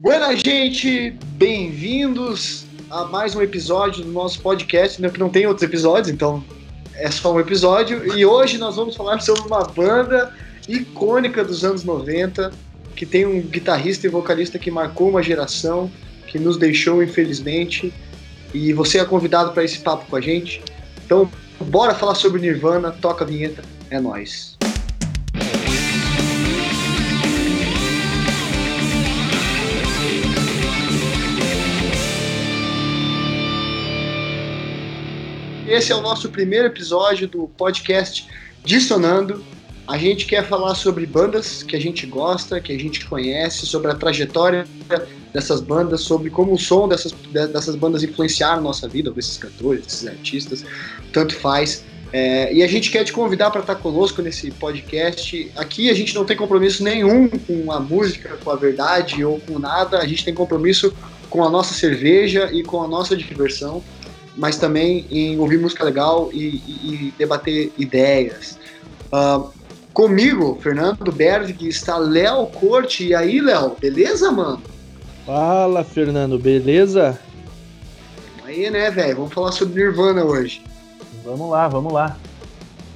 Buena, gente! Bem-vindos a mais um episódio do nosso podcast, né, que não tem outros episódios, então é só um episódio. E hoje nós vamos falar sobre uma banda icônica dos anos 90, que tem um guitarrista e vocalista que marcou uma geração, que nos deixou, infelizmente. E você é convidado para esse papo com a gente. Então, bora falar sobre Nirvana, toca a vinheta, é nóis. Esse é o nosso primeiro episódio do podcast Dissonando. A gente quer falar sobre bandas que a gente gosta, que a gente conhece, sobre a trajetória dessas bandas, sobre como o som dessas, dessas bandas influenciaram nossa vida, esses cantores, esses artistas, tanto faz. É, e a gente quer te convidar para estar conosco nesse podcast. Aqui a gente não tem compromisso nenhum com a música, com a verdade ou com nada. A gente tem compromisso com a nossa cerveja e com a nossa diversão mas também em ouvir música legal e, e, e debater ideias. Uh, comigo, Fernando Berg, está Léo Corte. E aí, Léo, beleza, mano? Fala, Fernando, beleza? Aí, né, velho? Vamos falar sobre Nirvana hoje. Vamos lá, vamos lá.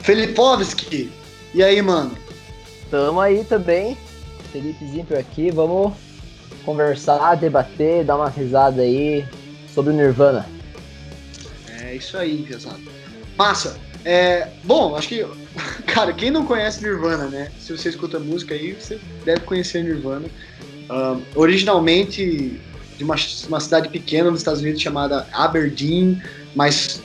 Felipovski, e aí, mano? Tamo aí também. Felipezinho por aqui. Vamos conversar, debater, dar uma risada aí sobre o Nirvana. É isso aí, pesado. Massa. É, bom, acho que, cara, quem não conhece Nirvana, né? Se você escuta música aí, você deve conhecer Nirvana. Uh, originalmente de uma, uma cidade pequena nos Estados Unidos chamada Aberdeen, mas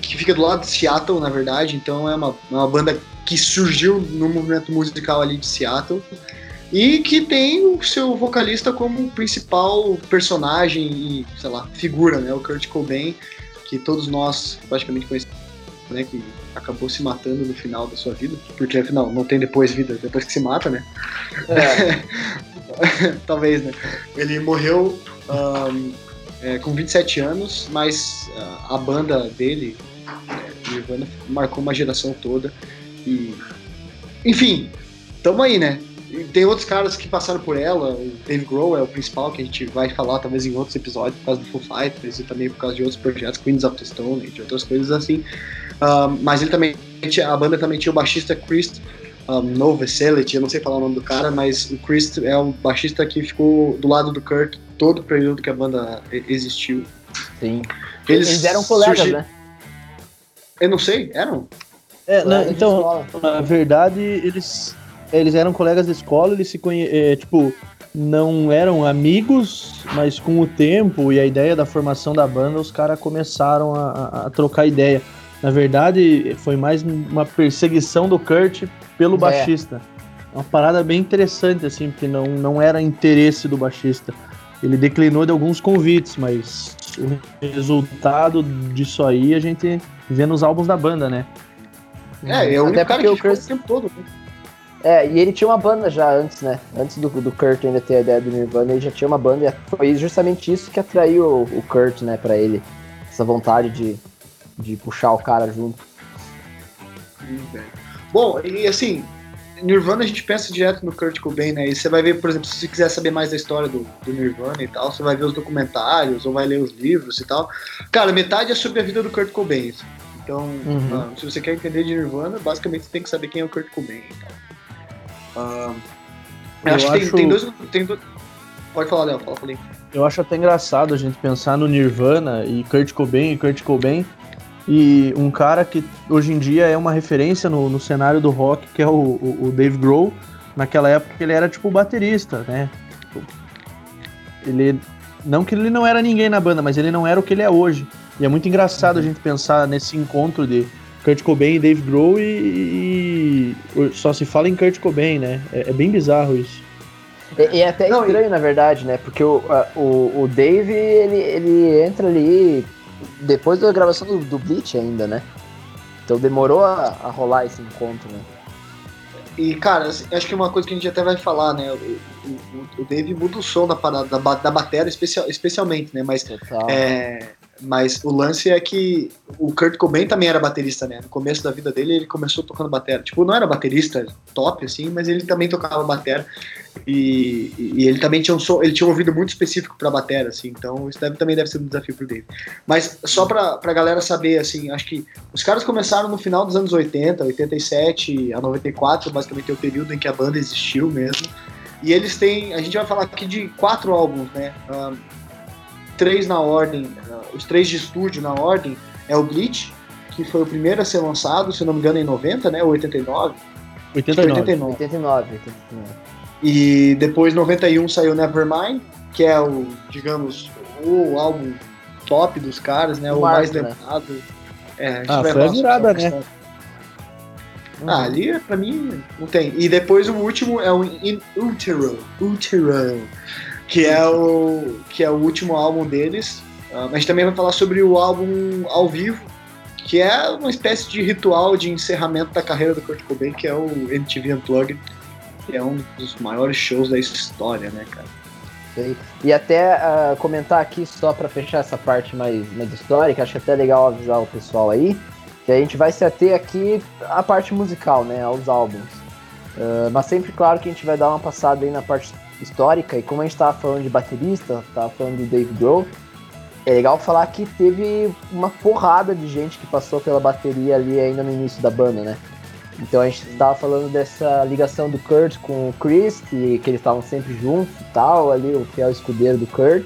que fica do lado de Seattle, na verdade. Então é uma, uma banda que surgiu no movimento musical ali de Seattle e que tem o seu vocalista como principal personagem e, sei lá, figura, né? O Kurt Cobain que todos nós praticamente conhecemos, né, que acabou se matando no final da sua vida, porque afinal não tem depois vida, depois que se mata, né? É. Talvez, né? Ele morreu um, é, com 27 anos, mas uh, a banda dele, é, Nirvana, marcou uma geração toda e enfim, tamo aí, né? Tem outros caras que passaram por ela, o Dave Grohl é o principal, que a gente vai falar talvez em outros episódios, por causa do Foo Fighters e também por causa de outros projetos, Queens of the Stone, entre outras coisas assim. Um, mas ele também, a banda também tinha o baixista Chris um, Novoselic, eu não sei falar o nome do cara, mas o Chris é um baixista que ficou do lado do Kurt todo o período que a banda existiu. Sim. Eles, Eles eram colegas, surgi... né? Eu não sei, eram? É, não, então, na verdade, eles eles eram colegas de escola, eles se conheciam, é, tipo, não eram amigos, mas com o tempo e a ideia da formação da banda, os caras começaram a, a, trocar ideia. Na verdade, foi mais uma perseguição do Kurt pelo é. baixista. Uma parada bem interessante, assim, porque não, não era interesse do baixista. Ele declinou de alguns convites, mas o resultado disso aí a gente vê nos álbuns da banda, né? É, é o único cara que o Chris... o tempo todo. Né? É, e ele tinha uma banda já antes, né? Antes do, do Kurt ainda ter a ideia do Nirvana, ele já tinha uma banda e foi justamente isso que atraiu o, o Kurt, né, pra ele. Essa vontade de, de puxar o cara junto. Bom, e assim, Nirvana a gente pensa direto no Kurt Cobain, né? E você vai ver, por exemplo, se você quiser saber mais da história do, do, Nirvana e tal, você vai ver os documentários ou vai ler os livros e tal. Cara, metade é sobre a vida do Kurt Cobain. Então, uhum. se você quer entender de Nirvana, basicamente você tem que saber quem é o Kurt Cobain e tal. Uh, eu acho, acho que tem, tem, dois, tem dois. Pode falar, Léo, fala. Eu acho até engraçado a gente pensar no Nirvana e Kurt Cobain e Kurt Cobain e um cara que hoje em dia é uma referência no, no cenário do rock, que é o, o, o, Dave Grohl. Naquela época ele era tipo baterista, né? Ele. Não que ele não era ninguém na banda, mas ele não era o que ele é hoje. E é muito engraçado a gente pensar nesse encontro de Kurt Cobain e Dave Grohl e, e, só se fala em Kurt Cobain, né? É, é bem bizarro isso. E, e é até Não, estranho, e... na verdade, né? Porque o, o, o Dave, ele, ele entra ali depois da gravação do, do Bleach ainda, né? Então demorou a, a rolar esse encontro, né? E, cara, assim, acho que uma coisa que a gente até vai falar, né? O, o, o Dave muda o som da parada, da, da bateria especial, especialmente, né? Mas é, Mas o lance é que o Kurt Cobain também era baterista, né? No começo da vida dele, ele começou tocando bateria. Tipo, não era baterista top, assim, mas ele também tocava bateria. E, e ele também tinha um, som, ele tinha um ouvido muito específico para bateria, assim. Então, isso deve, também deve ser um desafio pro Dave. Mas só pra, pra galera saber, assim, acho que os caras começaram no final dos anos 80, 87 a 94, basicamente é o período em que a banda existiu mesmo. E eles têm, a gente vai falar aqui de quatro álbuns, né? Um, três na ordem, os três de estúdio na ordem, é o Bleach, que foi o primeiro a ser lançado, se não me engano, em 90, né? Ou 89? 89. 89. 89, 89. E depois, 91, saiu Nevermind, que é o, digamos, o álbum top dos caras, né? O, o mais né? lembrado. É, a gente ah, vai foi a virada, né? Uhum. Ah, ali, pra mim, não tem. E depois o último é o In Utero. Utero que é o que é o último álbum deles. Uh, a gente também vai falar sobre o álbum ao vivo, que é uma espécie de ritual de encerramento da carreira do Kurt Cobain, que é o MTV Unplugged, que é um dos maiores shows da história, né, cara? E até uh, comentar aqui, só para fechar essa parte mais, mais histórica, acho até legal avisar o pessoal aí, que a gente vai se ater aqui à parte musical, né, aos álbuns. Uh, mas sempre, claro, que a gente vai dar uma passada aí na parte histórica, e como a gente estava falando de baterista, estava falando do Dave Grohl, é legal falar que teve uma porrada de gente que passou pela bateria ali ainda no início da banda, né? Então a gente estava falando dessa ligação do Kurt com o Chris, que, que eles estavam sempre juntos e tal, ali o fiel escudeiro do Kurt.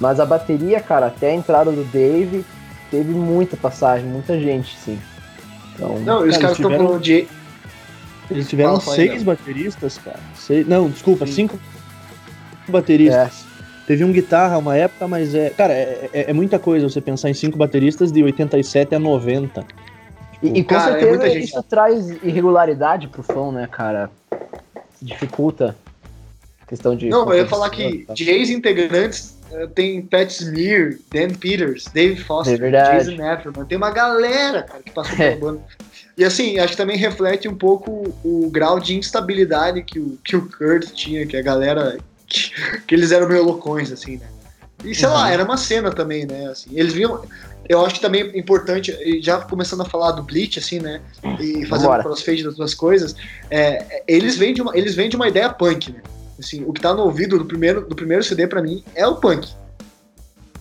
Mas a bateria, cara, até a entrada do Dave, teve muita passagem, muita gente, sim. Então, Não, cara, os caras estão falando de. Eles tiveram seis bateristas, cara. Seis... Não, desculpa, sim. cinco bateristas. É. Teve um guitarra uma época, mas é. Cara, é, é, é, muita coisa você pensar em cinco bateristas de 87 a 90. Tipo, e, e com cara, é certeza é isso traz irregularidade pro som, né, cara? Dificulta a questão de. Não, eu ia falar que tá. de ex-integrantes uh, tem Pat Smear, Dan Peters, Dave Foster, é Jason Efferman. Tem uma galera, cara, que passou pela banda. E assim, acho que também reflete um pouco o grau de instabilidade que o, que o Kurt tinha, que a galera que, eles eram meio loucões, assim, né? E sei uhum. lá, era uma cena também, né? Assim, eles viam. Eu acho que também é importante, já começando a falar do Bleach, assim, né? E fazendo Bora. crossfade das duas coisas, é, eles, vêm de uma, eles vêm de uma ideia punk, né? Assim, o que tá no ouvido do primeiro, do primeiro CD para mim é o punk.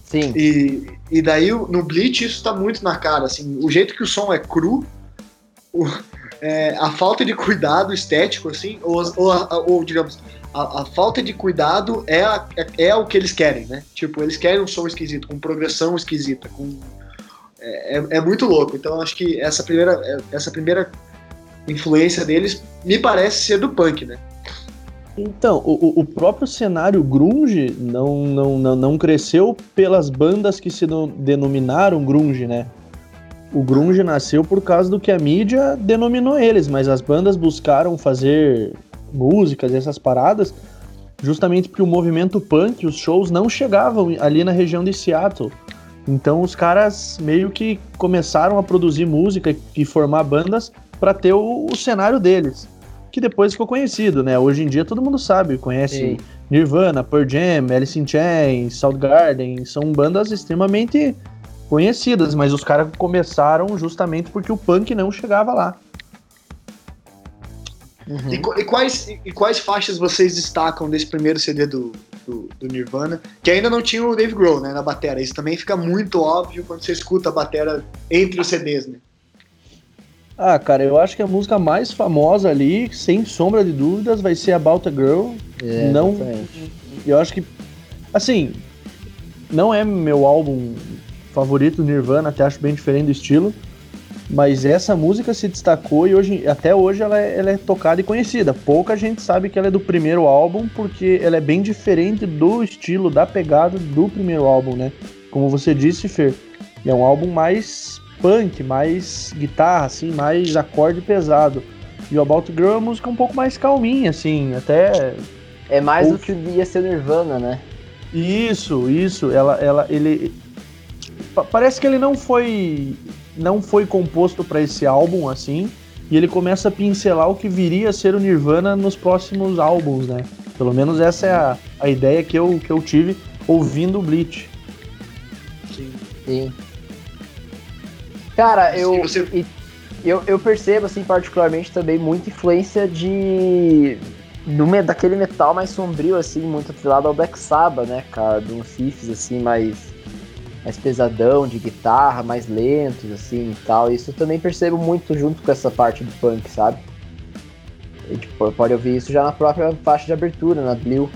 Sim. E, e daí no Bleach isso tá muito na cara, assim, o jeito que o som é cru, o, é, a falta de cuidado estético, assim, ou, ou, ou digamos, a, a, falta de cuidado é, a, é, é, o que eles querem, né? Tipo, eles querem um som esquisito, com progressão esquisita, com é, é, é muito louco. Então acho que essa primeira é, essa primeira influência deles me parece ser do punk, né? Então, o, o próprio cenário grunge não, não, não, não cresceu pelas bandas que se denominaram grunge, né? O grunge nasceu por causa do que a mídia denominou eles, mas as bandas buscaram fazer músicas essas paradas, justamente porque o movimento punk, os shows não chegavam ali na região de Seattle. Então os caras meio que começaram a produzir música e formar bandas para ter o, o, cenário deles, que depois ficou conhecido, né? Hoje em dia todo mundo sabe, conhece Sim. Nirvana, Pearl Jam, Alice in Chains, Soundgarden, são bandas extremamente conhecidas, mas os caras começaram justamente porque o punk não chegava lá. Uhum. E, e, quais, e, quais faixas vocês destacam desse primeiro CD do, do, do, Nirvana? Que ainda não tinha o Dave Grohl né, na bateria. Isso também fica muito óbvio quando você escuta a bateria entre os CDs, né? Ah, cara, eu acho que a música mais famosa ali, sem sombra de dúvidas, vai ser About a Girl. É, não, exatamente. eu acho que, assim, não é meu álbum favorito do Nirvana, até acho bem diferente do estilo. Mas essa música se destacou e hoje, até hoje ela é, ela é, tocada e conhecida. Pouca gente sabe que ela é do primeiro álbum, porque ela é bem diferente do estilo, da pegada do primeiro álbum, né? Como você disse, Fer, é um álbum mais punk, mais guitarra, assim, mais acorde pesado. E o About Girl é uma música um pouco mais calminha, assim, até. É mais Ou... do que ia ser Nirvana, né? Isso, isso. Ela, ela, ele. Parece que ele não foi não foi composto para esse álbum assim, e ele começa a pincelar o que viria a ser o Nirvana nos próximos álbuns, né? Pelo menos essa é a, a ideia que eu, que eu tive ouvindo o Bleach. Sim. Sim. Cara, eu, você... eu, eu percebo, assim, particularmente também muita influência de. Do, daquele metal mais sombrio, assim, muito atrelado ao Black Sabbath, né, cara? De uns riffs, assim, mais, mais pesadão, de guitarra, mais lentos, assim, e tal. Isso eu também percebo muito junto com essa parte do punk, sabe? E, tipo, pode ouvir isso já na própria faixa de abertura, na Blue.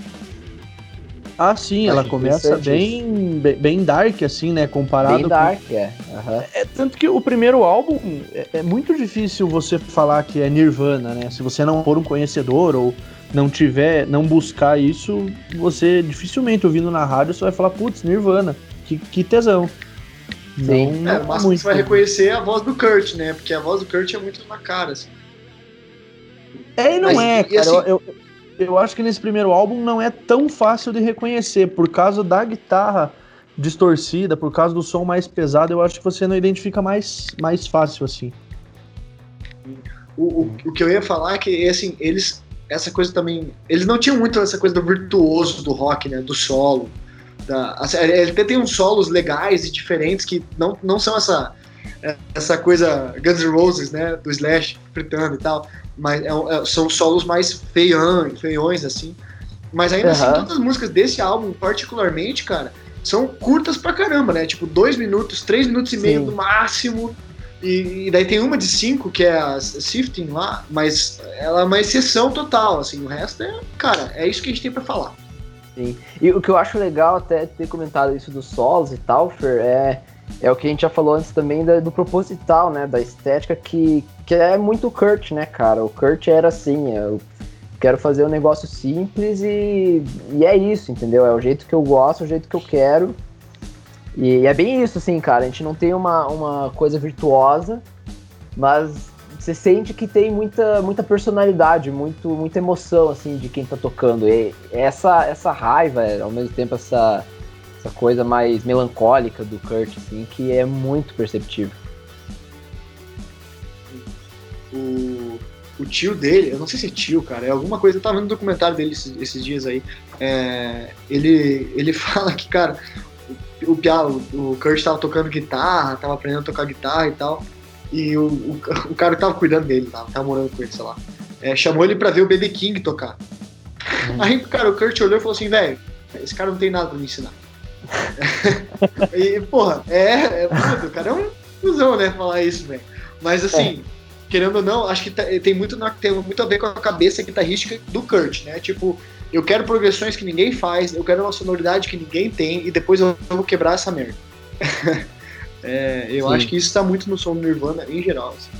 Ah, sim, ela começa bem, bem dark, assim, né? Comparado bem dark, com... é. Uhum. é. Tanto que o primeiro álbum é, é, muito difícil você falar que é Nirvana, né? Se você não for um conhecedor ou não tiver, não buscar isso, você dificilmente ouvindo na rádio você vai falar, putz, Nirvana, que, que tesão. Sim. Não, é, mas muito, você vai reconhecer a voz do Kurt, né? Porque a voz do Kurt é muito na cara, assim. É e não mas, é, cara. Assim, eu, eu eu acho que nesse primeiro álbum não é tão fácil de reconhecer, por causa da guitarra distorcida, por causa do som mais pesado, eu acho que você não identifica mais, mais fácil assim. O, o, o que eu ia falar é que, assim, eles, essa coisa também, eles não tinham muito essa coisa do virtuoso do rock, né, do solo. Da, assim, ele até tem uns solos legais e diferentes que não, não são essa essa coisa Guns N' Roses, né, do Slash fritando e tal, mas é, é, são solos mais feiões, feiões assim. Mas ainda uhum. assim, todas as músicas desse álbum, particularmente, cara, são curtas pra caramba, né? Tipo, dois minutos, três minutos e Sim. meio no máximo. E, e, daí tem uma de cinco, que é a Sifting lá, mas ela é uma exceção total, assim. O resto é, cara, é isso que a gente tem pra falar. Sim. E o que eu acho legal até ter comentado isso dos solos e tal, Fer, é é o que a gente já falou antes também da, do proposital, né? Da estética que, que é muito Kurt, né, cara? O Kurt era assim, é, eu quero fazer um negócio simples e, e é isso, entendeu? É o jeito que eu gosto, é o jeito que eu quero. E, é bem isso, assim, cara. A gente não tem uma, uma coisa virtuosa, mas você sente que tem muita, muita personalidade, muito, muita emoção, assim, de quem tá tocando. E essa, essa raiva, ao mesmo tempo, essa essa coisa mais melancólica do Kurt, assim, que é muito perceptível. O, o tio dele, eu não sei se é tio, cara, é alguma coisa, eu tava vendo um documentário dele esses, esses dias aí. É, ele, ele fala que, cara, o, o, o Kurt tava tocando guitarra, tava aprendendo a tocar guitarra e tal. E o, o, o cara que tava cuidando dele, tava, tava morando com ele, sei lá. É, chamou ele pra ver o BB King tocar. Uhum. Aí, cara, o Kurt olhou e falou assim, velho, esse cara não tem nada pra me ensinar. e, porra, é, é puto, o cara é um cuzão, né, falar isso, velho. Mas assim, é. querendo ou não, acho que tá, tem muito, tem muito a ver com a cabeça guitarrística do Kurt, né? Tipo, eu quero progressões que ninguém faz, eu quero uma sonoridade que ninguém tem, e depois eu vou quebrar essa merda. é, eu Sim. acho que isso tá muito no som do Nirvana em geral. Assim.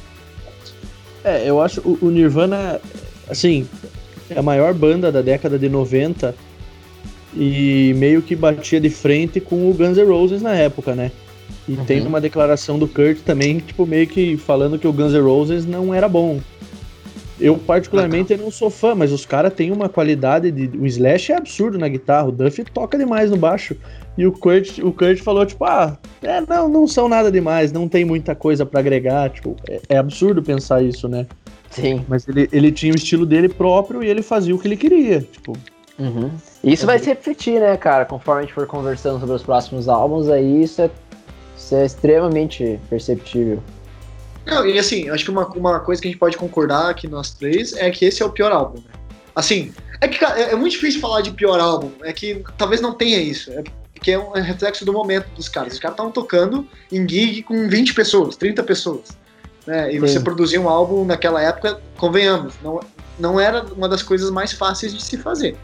É, eu acho o, o Nirvana, assim, é a maior banda da década de 90 e meio que batia de frente com o Guns N' Roses na época, né? E uhum. tem uma declaração do Kurt também, tipo, meio que falando que o Guns N' Roses não era bom. Eu, particularmente, não sou fã, mas os caras têm uma qualidade de. O Slash é absurdo na guitarra, o Duff toca demais no baixo. E o Kurt, o Kurt falou, tipo, ah, é, não, não são nada demais, não tem muita coisa para agregar. Tipo, é, é, absurdo pensar isso, né? Sim. Mas ele, ele tinha o estilo dele próprio e ele fazia o que ele queria. Tipo, Uhum. Isso é vai se refletir, né, cara? Conforme a gente for conversando sobre os próximos álbuns, aí isso é, isso é extremamente perceptível. Não, e assim, acho que uma, uma coisa que a gente pode concordar aqui nós três é que esse é o pior álbum. Né? Assim, é que cara, é, é muito difícil falar de pior álbum, é que talvez não tenha isso. É porque é um reflexo do momento dos caras. Os caras estavam tocando em gig com 20 pessoas, 30 pessoas. Né? E Sim. você produzir um álbum naquela época, convenhamos, não, não era uma das coisas mais fáceis de se fazer.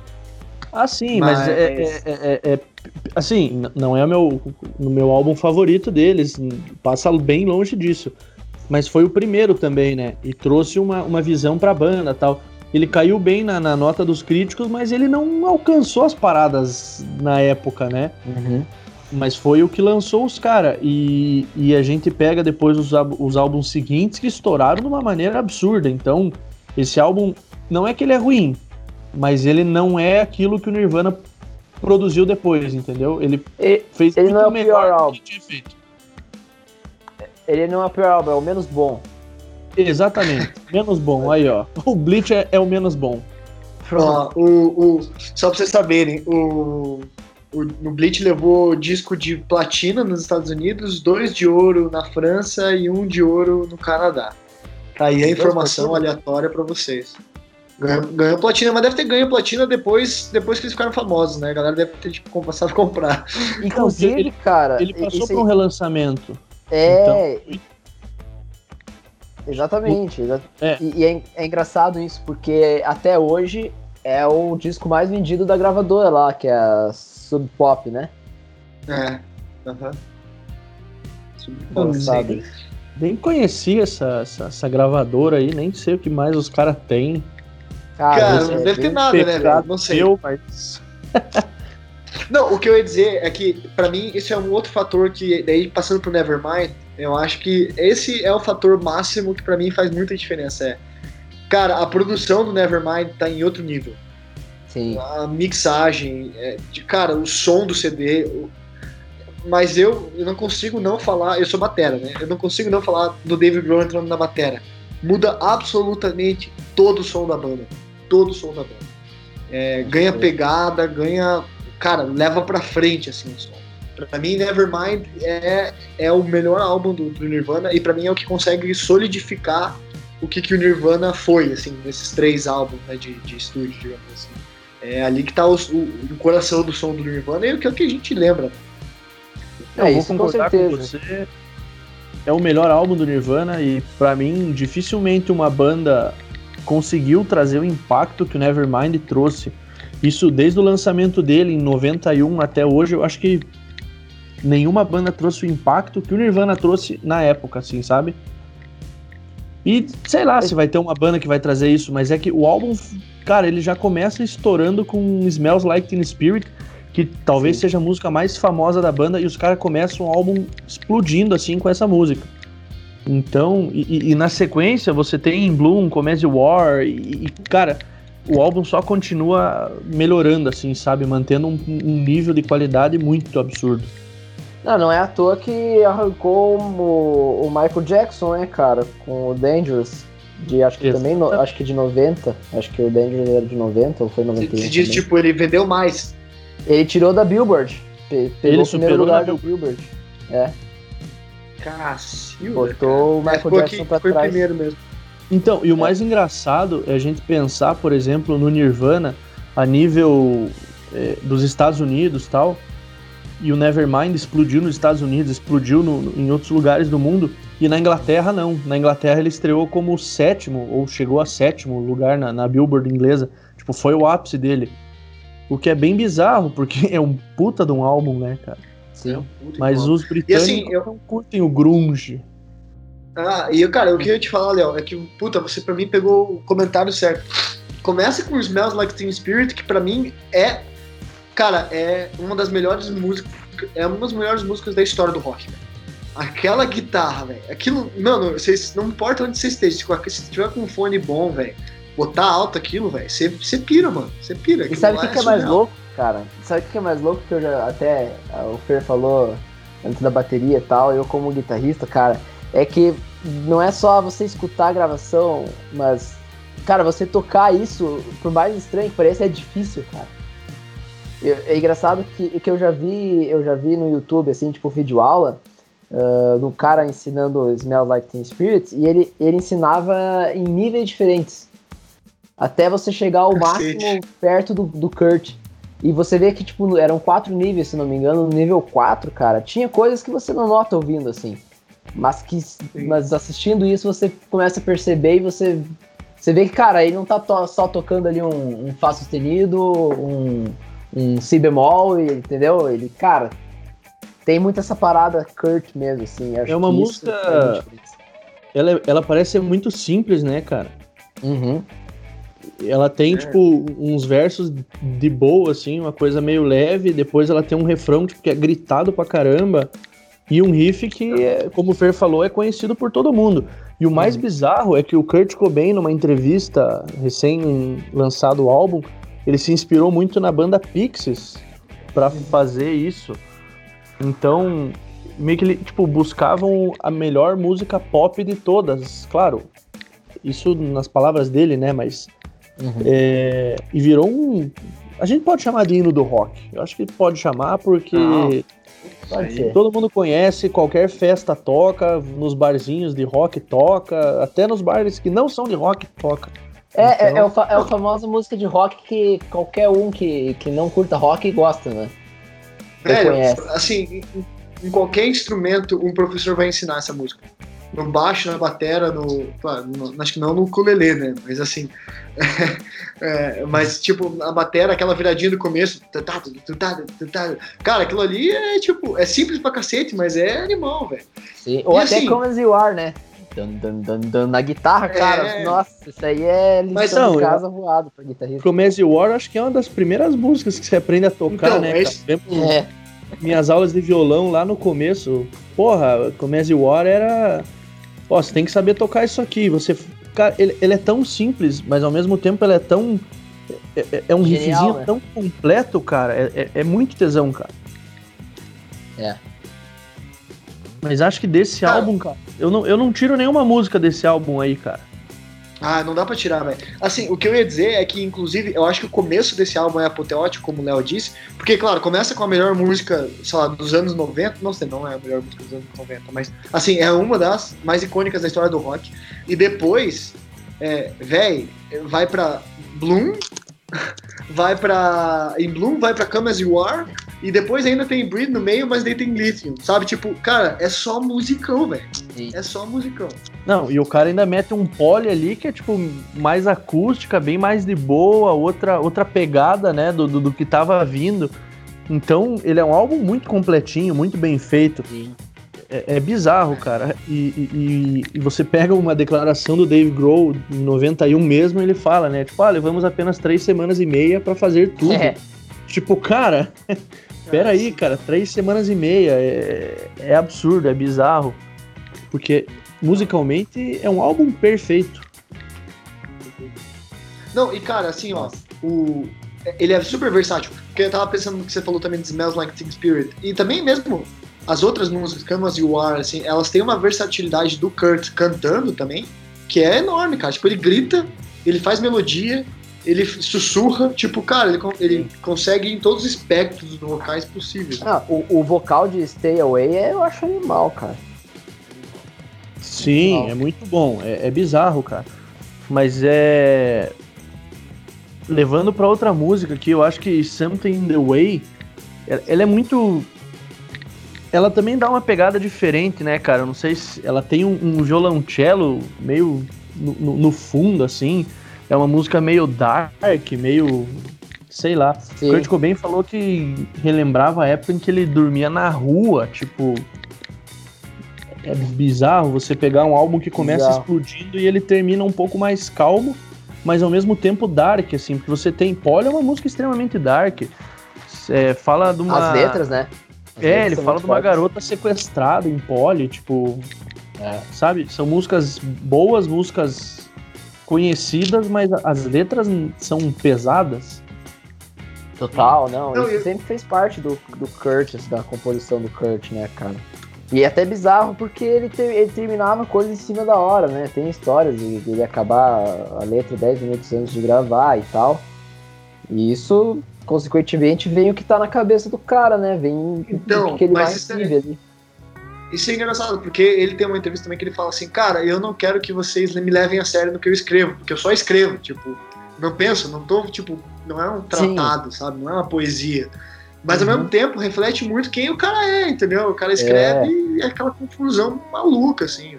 Ah, sim, mas, mas é, é, é, é, assim, não é o meu, o meu álbum favorito deles, passa bem longe disso. Mas foi o primeiro também, né? E trouxe uma, uma visão pra banda tal. Ele caiu bem na, na nota dos críticos, mas ele não alcançou as paradas na época, né? Uhum. Mas foi o que lançou os caras. E, e a gente pega depois os, os álbuns seguintes que estouraram de uma maneira absurda. Então, esse álbum não é que ele é ruim, mas ele não é aquilo que o Nirvana produziu depois, entendeu? Ele, ele fez ele não é o pior álbum. Ele não é o pior álbum, é o menos bom. Exatamente, menos bom. Aí, ó. O Bleach é, é o menos bom. Ó, o, o, só pra vocês saberem, o, o, no Bleach levou disco de platina nos Estados Unidos, dois de ouro na França e um de ouro no Canadá. Tá aí a informação aleatória para vocês. Ganhou, ganhou, platina, mas deve ter ganho platina depois, depois que eles ficaram famosos, né? A galera deve ter tipo, passado a comprar. Inclusive, ele, cara. Ele passou por um relançamento. É. Então... Exatamente. É. E, e é, é, engraçado isso, porque até hoje é o disco mais vendido da gravadora lá, que é a Sub Pop, né? É. Aham. Uhum. Nem, nem conheci essa, essa, essa, gravadora aí, nem sei o que mais os caras têm. Cara, cara não deve ter nada, né, velho? Não sei. Eu, mas... não, o que eu ia dizer é que, para mim, isso é um outro fator que, daí, passando pro Nevermind, eu acho que esse é o fator máximo que para mim faz muita diferença. É, cara, a produção do Nevermind tá em outro nível. Sim. A mixagem, é, de, cara, o som do CD. O, mas eu, eu não consigo não falar, eu sou batera, né? Eu não consigo não falar do David Grohl entrando na batera. Muda absolutamente todo o som da banda. Todo o som da banda. É, ganha pegada, ganha. Cara, leva pra frente assim o som. Pra mim, Nevermind é, é o melhor álbum do, do Nirvana e para mim é o que consegue solidificar o que, que o Nirvana foi, assim, nesses três álbuns né, de, de estúdio, digamos assim. É ali que tá o, o, o coração do som do Nirvana e o que, é o que a gente lembra. É, eu vou concordar com, com você. É o melhor álbum do Nirvana e para mim dificilmente uma banda conseguiu trazer o impacto que o Nevermind trouxe. Isso desde o lançamento dele em 91 até hoje, eu acho que nenhuma banda trouxe o impacto que o Nirvana trouxe na época, assim, sabe? E sei lá se vai ter uma banda que vai trazer isso, mas é que o álbum, cara, ele já começa estourando com Smells Like Teen Spirit, que talvez Sim. seja a música mais famosa da banda, e os caras começam o álbum explodindo assim com essa música. Então, e, e na sequência você tem Bloom, Comedy War, e, e, cara, o álbum só continua melhorando, assim, sabe? Mantendo um, um nível de qualidade muito absurdo. Não, não é à toa que arrancou o, o Michael Jackson, né, cara, com o Dangerous. De, acho que Isso. também, no, acho que de 90. Acho que o Dangerous era de 90 ou foi 91. Você diz, tipo, ele vendeu mais. Ele tirou da Billboard. Pegou ele o primeiro lugar do Billboard. É. Cacilda, Botou cara. o Michael Jackson aqui, pra foi trás. primeiro mesmo. Então, e o é. mais engraçado é a gente pensar, por exemplo, no Nirvana a nível é, dos Estados Unidos tal e o Nevermind explodiu nos Estados Unidos, explodiu no, em outros lugares do mundo, e na Inglaterra não. Na Inglaterra ele estreou como sétimo, ou chegou a sétimo lugar na, na Billboard inglesa. Tipo, foi o ápice dele. O que é bem bizarro, porque é um puta de um álbum, né, cara? Sim. É um Mas os britânicos assim, eu... não curtem o grunge. Ah, e cara, eu queria te falar, Léo, é que, puta, você pra mim pegou o comentário certo. Começa com Smells Like Teen Spirit, que pra mim é Cara, é uma das melhores músicas. É uma das melhores músicas da história do rock, velho. Aquela guitarra, velho. Aquilo. Mano, vocês, não importa onde você esteja, se tiver com um fone bom, velho, botar alto aquilo, velho, você, pira, mano. Você pira. E sabe o que, é, que é mais louco, cara? Sabe o que é mais louco que eu já até o Fer falou antes da bateria e tal, eu como guitarrista, cara, é que não é só você escutar a gravação, mas, cara, você tocar isso, por mais estranho que pareça, é difícil, cara. É engraçado que, que eu já vi, eu já vi no YouTube, assim, tipo, vídeo aula, uh, do cara ensinando Smell Like Teen Spirit, e ele, ele ensinava em níveis diferentes. Até você chegar ao máximo perto do, do Kurt. E você vê que, tipo, eram quatro níveis, se não me engano. No nível 4, cara, tinha coisas que você não nota ouvindo, assim. Mas que mas assistindo isso, você começa a perceber e você, você vê que, cara, ele não tá to só tocando ali um, um Fá sustenido, um, um si bemol, entendeu? Ele, cara, tem muito essa parada Kurt mesmo, assim. é uma música. É ela, ela parece ser muito simples, né, cara? Uhum. Ela tem, é. tipo, uns versos de boa, assim, uma coisa meio leve, depois ela tem um refrão tipo, que é gritado pra caramba, e um riff que, é, como o Fer falou, é conhecido por todo mundo. E o mais uhum. bizarro é que o Kurt Cobain, numa entrevista recém-lançado o álbum, ele se inspirou muito na banda Pixies para fazer isso. Então, meio que ele, tipo, buscavam a melhor música pop de todas, claro. Isso nas palavras dele, né? Mas. Uhum. É, e virou um, A gente pode chamar de hino do rock. Eu acho que pode chamar porque todo mundo conhece, qualquer festa toca, nos barzinhos de rock toca, até nos bares que não são de rock toca. É, então... é, é, o, é o famoso música de rock que qualquer um que, que não curta rock gosta, né? Velho, assim, em, em qualquer instrumento um professor vai ensinar essa música no baixo, na batera, no, no, acho que não no ukulele, né? Mas assim, é, mas tipo a batera, aquela viradinha do começo, cara, aquilo ali é tipo é simples pra cacete, mas é animal, velho. Ou e, até assim, As You Are, né? Dun, dun, dun, dun, na guitarra, cara. É... Nossa, isso aí é lição Mas, não, de casa eu... voado pra guitarrista. You Are, acho que é uma das primeiras músicas que você aprende a tocar, então, né? É, é. Minhas aulas de violão lá no começo, porra, You Are era ó, você tem que saber tocar isso aqui. Você, cara, ele, ele é tão simples, mas ao mesmo tempo ele é tão é, é, é um Genial, riffzinho né? tão completo, cara. É, é, é, muito tesão, cara. É. Mas acho que desse cara, álbum, cara, eu não, eu não tiro nenhuma música desse álbum aí, cara. Ah, não dá pra tirar, velho. Assim, o que eu ia dizer é que, inclusive, eu acho que o começo desse álbum é apoteótico, como o Léo disse, porque, claro, começa com a melhor música, sei lá, dos anos 90, não sei, não é a melhor música dos anos 90, mas, assim, é uma das mais icônicas da história do rock. E depois, é, velho, vai pra Bloom, vai pra. Em Bloom, vai pra Come As You Are, e depois ainda tem Breed no meio, mas daí tem Lithium, sabe? Tipo, cara, é só musicão, velho. É só musicão. Não, e o cara ainda mete um pole ali que é, tipo, mais acústica, bem mais de boa, outra, outra pegada, né, do, do, do que tava vindo. Então, ele é um álbum muito completinho, muito bem feito. Sim. É, é, bizarro, cara. E, e, e, você pega uma declaração do Dave Grohl em 91 mesmo, ele fala, né? Tipo, ah, levamos apenas três semanas e meia para fazer tudo. É. Tipo, cara, pera aí, cara, três semanas e meia é, é absurdo, é bizarro. Porque musicalmente é um álbum perfeito. Não, e cara, assim, ó, o, ele é super versátil. Porque eu tava pensando no que você falou também de Smells Like Teen Spirit. E também mesmo as outras músicas, Come As You Are, assim, elas têm uma versatilidade do Kurt cantando também, que é enorme, cara. Tipo, ele grita, ele faz melodia, ele sussurra, tipo, cara, ele, ele consegue em todos os espectros vocais possíveis. Ah, o, o vocal de Stay Away eu acho animal, cara. Sim, animal. é muito bom. É, é bizarro, cara. Mas é. Levando para outra música que eu acho que Something in the Way, ela é muito ela também dá uma pegada diferente, né, cara? Eu não sei se ela tem um, um violoncello meio no, no, no, fundo, assim. É uma música meio dark, meio. sei lá. Sim. Kurt Cobain falou que relembrava a época em que ele dormia na rua, tipo. É bizarro você pegar um álbum que começa bizarro. explodindo e ele termina um pouco mais calmo, mas ao mesmo tempo dark, assim, porque você tem. Pole é uma música extremamente dark. É, fala de uma. As letras, né? é, ele fala de uma garota sequestrada em pole, tipo. É. Sabe? São músicas boas, músicas conhecidas, mas as letras são pesadas. Total, não. não isso eu... sempre fez parte do, do Curtis, da composição do Kurt, né, cara? E é até bizarro porque ele, te, ele terminava coisas em cima da hora, né? Tem histórias de, de ele acabar a letra 10 minutos antes de gravar e tal. E isso consequentemente, vem o que tá na cabeça do cara, né? Vem então, o que ele mais isso é, ali. Isso é engraçado, porque ele tem uma entrevista também que ele fala assim, cara, eu não quero que vocês me levem a sério no que eu escrevo, porque eu só escrevo, tipo, não penso, não tô, tipo, não é um tratado, Sim. sabe? Não é uma poesia. Mas uhum. ao mesmo tempo reflete muito quem o cara é, entendeu? O cara escreve é. e é aquela confusão maluca, assim,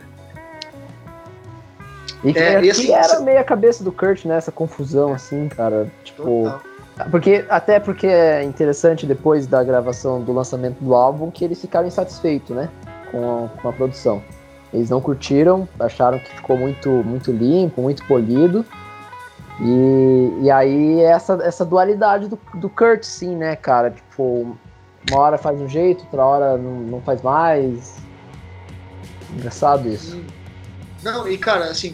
E que, é, e assim, era meio a cabeça do Kurt, né? Essa confusão, assim, cara. Tipo. Total. Porque, até porque é interessante depois da gravação do lançamento do álbum que eles ficaram insatisfeitos, né? Com a, com a produção. Eles não curtiram, acharam que ficou muito, muito limpo, muito polido. E, e aí essa, essa dualidade do, do Kurt, sim, né, cara? Tipo, uma hora faz um jeito, outra hora não, não faz mais. Engraçado isso. Não, e cara, assim,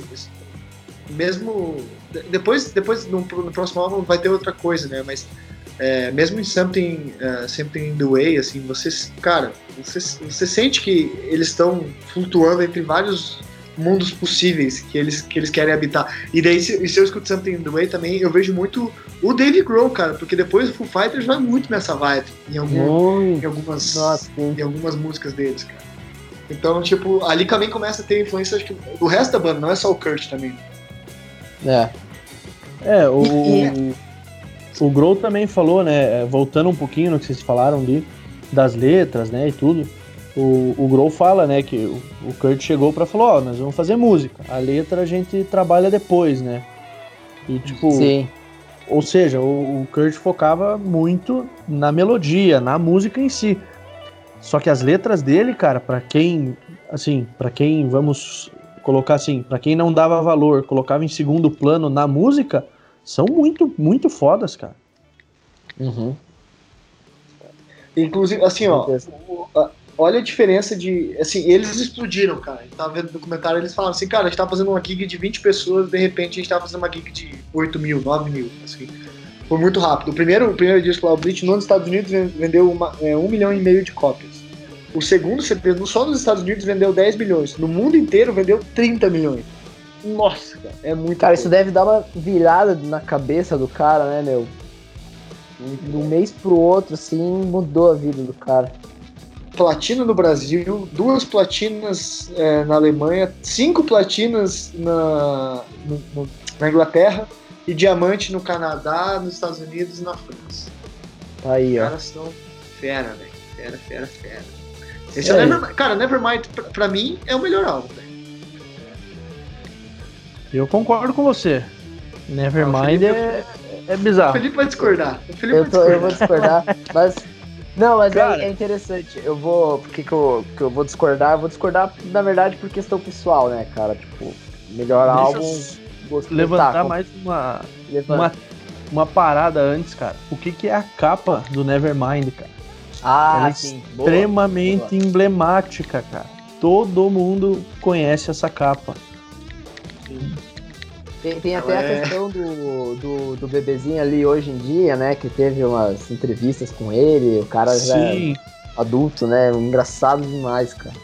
mesmo depois, depois no, no, próximo álbum vai ter outra coisa, né? Mas é, mesmo em Something, uh, Something in the Way, assim, você, cara, você, você sente que eles estão flutuando entre vários mundos possíveis que eles, que eles querem habitar. E daí, se, se eu escuto Something in the Way também, eu vejo muito o Dave Grohl, cara, porque depois o Foo Fighters vai muito nessa vibe em, algum, em, algumas, Nossa, em algumas músicas deles, cara. Então, tipo, ali também começa a ter influência acho que, do resto da banda, não é só o Kurt também. É. É, o, o, o Grohl também falou, né, voltando um pouquinho no que vocês falaram ali, das letras, né, e tudo o, o Grohl fala, né, que o, o Kurt chegou para falar, ó, oh, nós vamos fazer música, a letra a gente trabalha depois, né? E tipo, Sim. ou seja, o, o Kurt focava muito na melodia, na música em si. Só que as letras dele, cara, para quem, assim, para quem vamos colocar assim, para quem não dava valor, colocava em segundo plano na música, são muito, muito fodas, cara. Uhum. Inclusive, assim, ó, olha a diferença de. Assim, eles explodiram, cara. Eu tava vendo no documentário, eles falavam assim, cara, a gente tava fazendo uma gig de 20 pessoas, de repente a gente tava fazendo uma gig de 8 mil, 9 mil, assim. Foi muito rápido. O primeiro, o primeiro disco lá, o Bleach, nos Estados Unidos vendeu uma, é, um milhão e meio de cópias. O segundo só nos Estados Unidos, vendeu 10 milhões. No mundo inteiro, vendeu 30 milhões. Nossa, cara, é muito. Cara, isso deve dar uma virada na cabeça do cara, né, meu? De um mês pro outro, assim, mudou a vida do cara platina no Brasil, duas platinas é, na Alemanha, cinco platinas na, no, no, na Inglaterra e diamante no Canadá, nos Estados Unidos e na França. Aí, ó. Os caras são fera, velho. Fera, fera, fera. Esse é, é Nevermind, cara, Nevermind pra, pra, mim é o melhor álbum, velho. Eu concordo com você. Nevermind é, é, bizarro. O Felipe vai discordar. O Felipe eu, tô, vai discordar. eu vou discordar, mas não, mas é, Cara, é, é, interessante. Eu vou. Por que, que, eu, que eu vou discordar? Eu vou discordar, na verdade, por questão pessoal, né, cara? Tipo, melhor álbum. Levantar mais uma, uma, uma parada antes, cara. O que, que é a capa do Nevermind, cara? Ah, Ela é sim. extremamente boa. emblemática, cara. Todo mundo conhece essa capa. Sim. Tem, tem até é... a questão do, do, do, bebezinho ali hoje em dia, né? Que teve umas entrevistas com ele, o cara Sim. já é adulto, né? Engraçado demais, cara.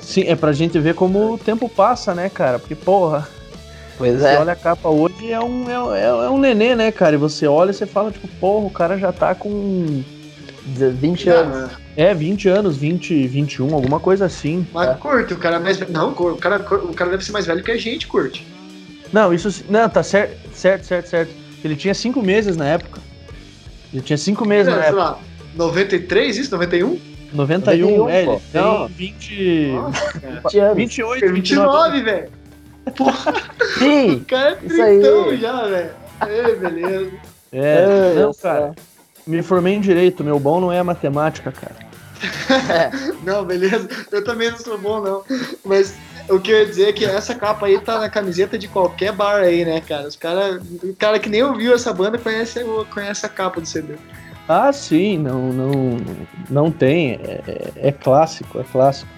Sim, é pra gente ver como o tempo passa, né, cara? Porque, porra. Pois você é. olha a capa hoje é um, é, é, é um nenê, né, cara? E você olha e você fala, tipo, porra, o cara já tá com 20 anos. É, 20 anos, 20, 21, alguma coisa assim. Mas é. curte, o cara é mais Não, o cara, o cara deve ser mais velho que a gente, curte. Não, isso. Não, tá certo, certo, certo, certo. Ele tinha cinco meses na época. Ele tinha cinco meses é, na época. Lá, 93, isso? 91? 91, 91 é, ele tem 20. Nossa, 20 anos. 28, 29, velho. Porra. Sim, o cara é tritão já, velho. É, beleza. É, não, cara. Me formei em direito, meu bom não é a matemática, cara. É. não, beleza. Eu também não sou bom, não. Mas o que eu ia dizer é que essa capa aí tá na camiseta de qualquer bar aí, né, cara? Os cara, o cara que nem ouviu essa banda conhece, conhece a capa do CD. Ah, sim, não, não, não tem. É, é, é clássico, é clássico.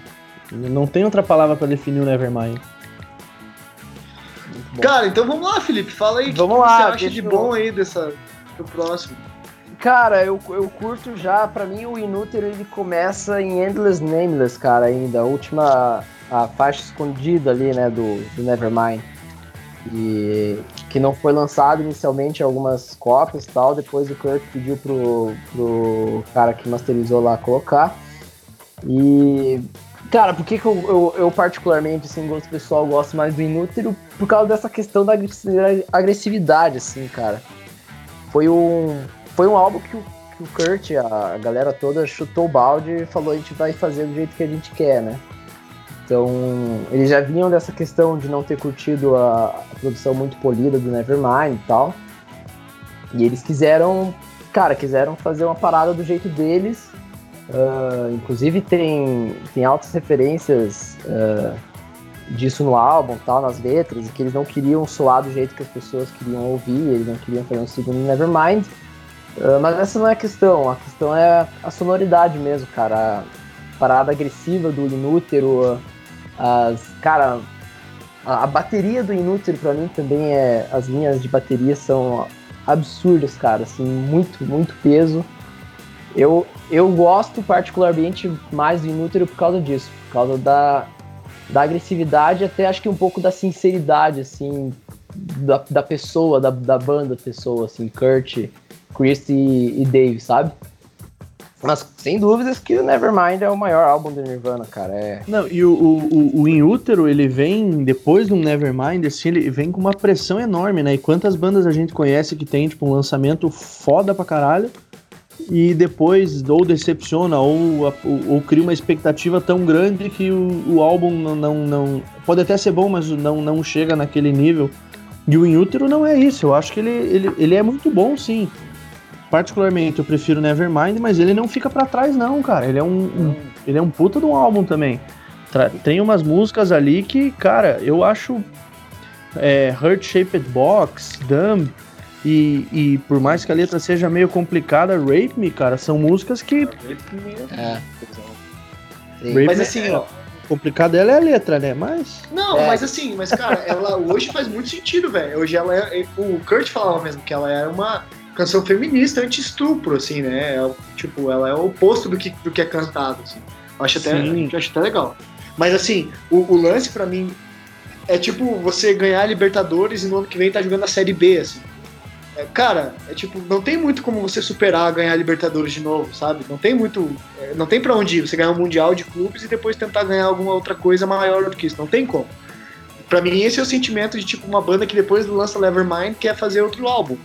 Não tem outra palavra para definir o Nevermind. Cara, então vamos lá, Felipe. Fala aí o que, que, você acha de bom aí dessa, do próximo. Cara, eu, eu curto já, pra mim o Inútero ele começa em Endless Nameless, cara, ainda. A última a faixa escondida ali, né, do, do Nevermind. E que não foi lançado inicialmente algumas cópias e tal, depois o Kurt pediu pro, pro cara que masterizou lá colocar. E Cara, por que, que eu, eu, eu, particularmente, assim, gosto pessoal, gosto mais do Inútero? Por causa dessa questão da agressividade, assim, cara. Foi um, foi um álbum que o, que o Kurt, a, galera toda, chutou o balde e falou: a gente vai fazer do jeito que a gente quer, né? Então, eles já vinham dessa questão de não ter curtido a, a produção muito polida do Nevermind e tal. E eles quiseram, cara, quiseram fazer uma parada do jeito deles. Uh, inclusive tem, tem altas referências uh, disso no álbum, tal, nas letras, que eles não queriam soar do jeito que as pessoas queriam ouvir, eles não queriam fazer um segundo Nevermind. Uh, mas essa não é a questão, a questão é a sonoridade mesmo, cara. A parada agressiva do Inútero, as, cara, a, a bateria do Inútil para mim também é. As linhas de bateria são absurdas, cara, assim, muito, muito peso. Eu, eu gosto particularmente mais do Inútil por causa disso, por causa da, da agressividade até acho que um pouco da sinceridade, assim, da, da pessoa, da, da banda pessoa, assim, Kurt, Chris e, e Dave, sabe? Mas sem dúvidas que o Nevermind é o maior álbum do Nirvana, cara. É... Não, e o, o, o In ele vem, depois do Nevermind, assim, ele vem com uma pressão enorme, né? E quantas bandas a gente conhece que tem, tipo, um lançamento foda pra caralho, e depois ou decepciona ou, ou, ou, cria uma expectativa tão grande que o, o álbum não, não, não, Pode até ser bom, mas não, não chega naquele nível. E o In não é isso. Eu acho que ele, ele, ele é muito bom, sim. Particularmente, eu prefiro Nevermind, mas ele não fica para trás, não, cara. Ele é um, um, ele é um puta de um álbum também. Tem umas músicas ali que, cara, eu acho. É, Heart Shaped Box, Dumb, e, e por mais que a letra seja meio complicada, Rape Me, cara, são músicas que. É. Rape mas assim, ó. Complicada ela é a letra, né? Mas. Não, é. mas assim, mas cara, ela hoje faz muito sentido, velho. Hoje ela é. O Kurt falava mesmo que ela era uma canção feminista anti-estupro, assim, né? É, tipo, ela é o oposto do que, do que é cantado, assim. Eu acho até, eu acho até legal. Mas assim, o, o lance para mim é tipo você ganhar a Libertadores e no ano que vem tá jogando a Série B, assim. É, cara, é tipo, não tem muito como você superar ganhar a Libertadores de novo, sabe? Não tem muito. É, não tem para onde ir. Você ganhar um Mundial de clubes e depois tentar ganhar alguma outra coisa maior do que isso. Não tem como. Pra mim, esse é o sentimento de tipo uma banda que depois lança Nevermind quer fazer outro álbum.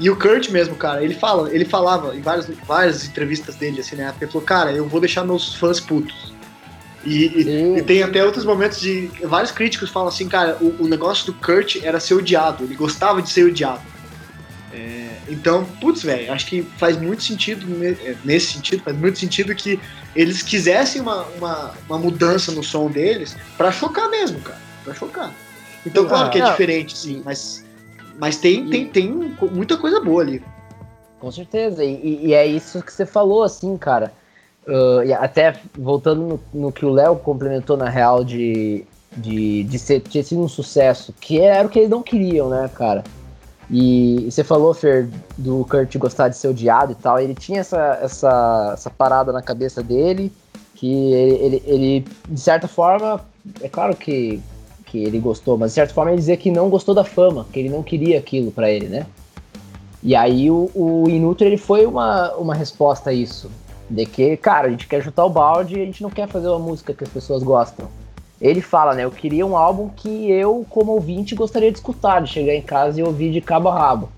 E o Kurt mesmo, cara, ele fala, ele falava em várias, várias entrevistas dele, assim, né? Ele falou, cara, eu vou deixar meus fãs putos. E, e, e, tem até outros momentos de. Vários críticos falam assim, cara, o, o negócio do Kurt era ser odiado, ele gostava de ser odiado. É, então, putz, velho, acho que faz muito sentido, é, nesse sentido, faz muito sentido que eles quisessem uma, uma, uma mudança no som deles para chocar mesmo, cara. Pra chocar. Então, claro que é, é diferente, sim, mas, mas tem, tem, tem muita coisa boa ali. Com certeza, e, e é isso que você falou, assim, cara. Uh, e até voltando no, no que o Léo complementou na real de, de, de ser, ter sido um sucesso, que era o que eles não queriam, né, cara? E, e, você falou, Fer, do Kurt gostar de ser odiado e tal. Ele tinha essa, essa, essa parada na cabeça dele, que ele, ele, ele, de certa forma, é claro que, que ele gostou, mas de certa forma ele dizia que não gostou da fama, que ele não queria aquilo para ele, né? E aí o, o Inútil ele foi uma, uma resposta a isso. De que, cara, a gente quer chutar o balde e a gente não quer fazer uma música que as pessoas gostam. Ele fala, né? Eu queria um álbum que eu, como ouvinte, gostaria de escutar, de chegar em casa e ouvir de cabo a rabo.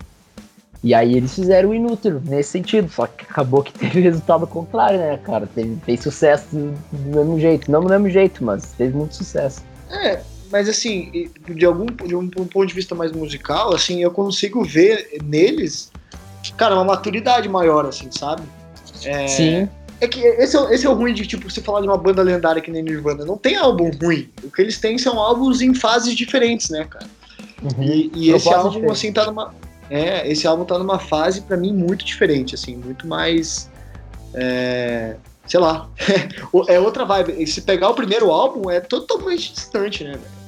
E aí eles fizeram o inútil nesse sentido, só que acabou que teve resultado contrário, né, cara? Teve, fez sucesso do mesmo jeito. Não do mesmo jeito, mas teve muito sucesso. É, mas assim, de algum de um, um ponto de vista mais musical, assim, eu consigo ver neles, cara, uma maturidade maior, assim, sabe? É, Sim. É que esse é, esse é o ruim de, tipo, você falar de uma banda lendária que nem Nirvana. Não tem álbum ruim. O que eles têm são álbuns em fases diferentes, né, cara? Uhum. E, e esse álbum, diferente. assim, tá numa. É, esse álbum tá numa fase, para mim, muito diferente, assim, muito mais. É, sei lá. é outra vibe. E se pegar o primeiro álbum, é totalmente distante, né, velho?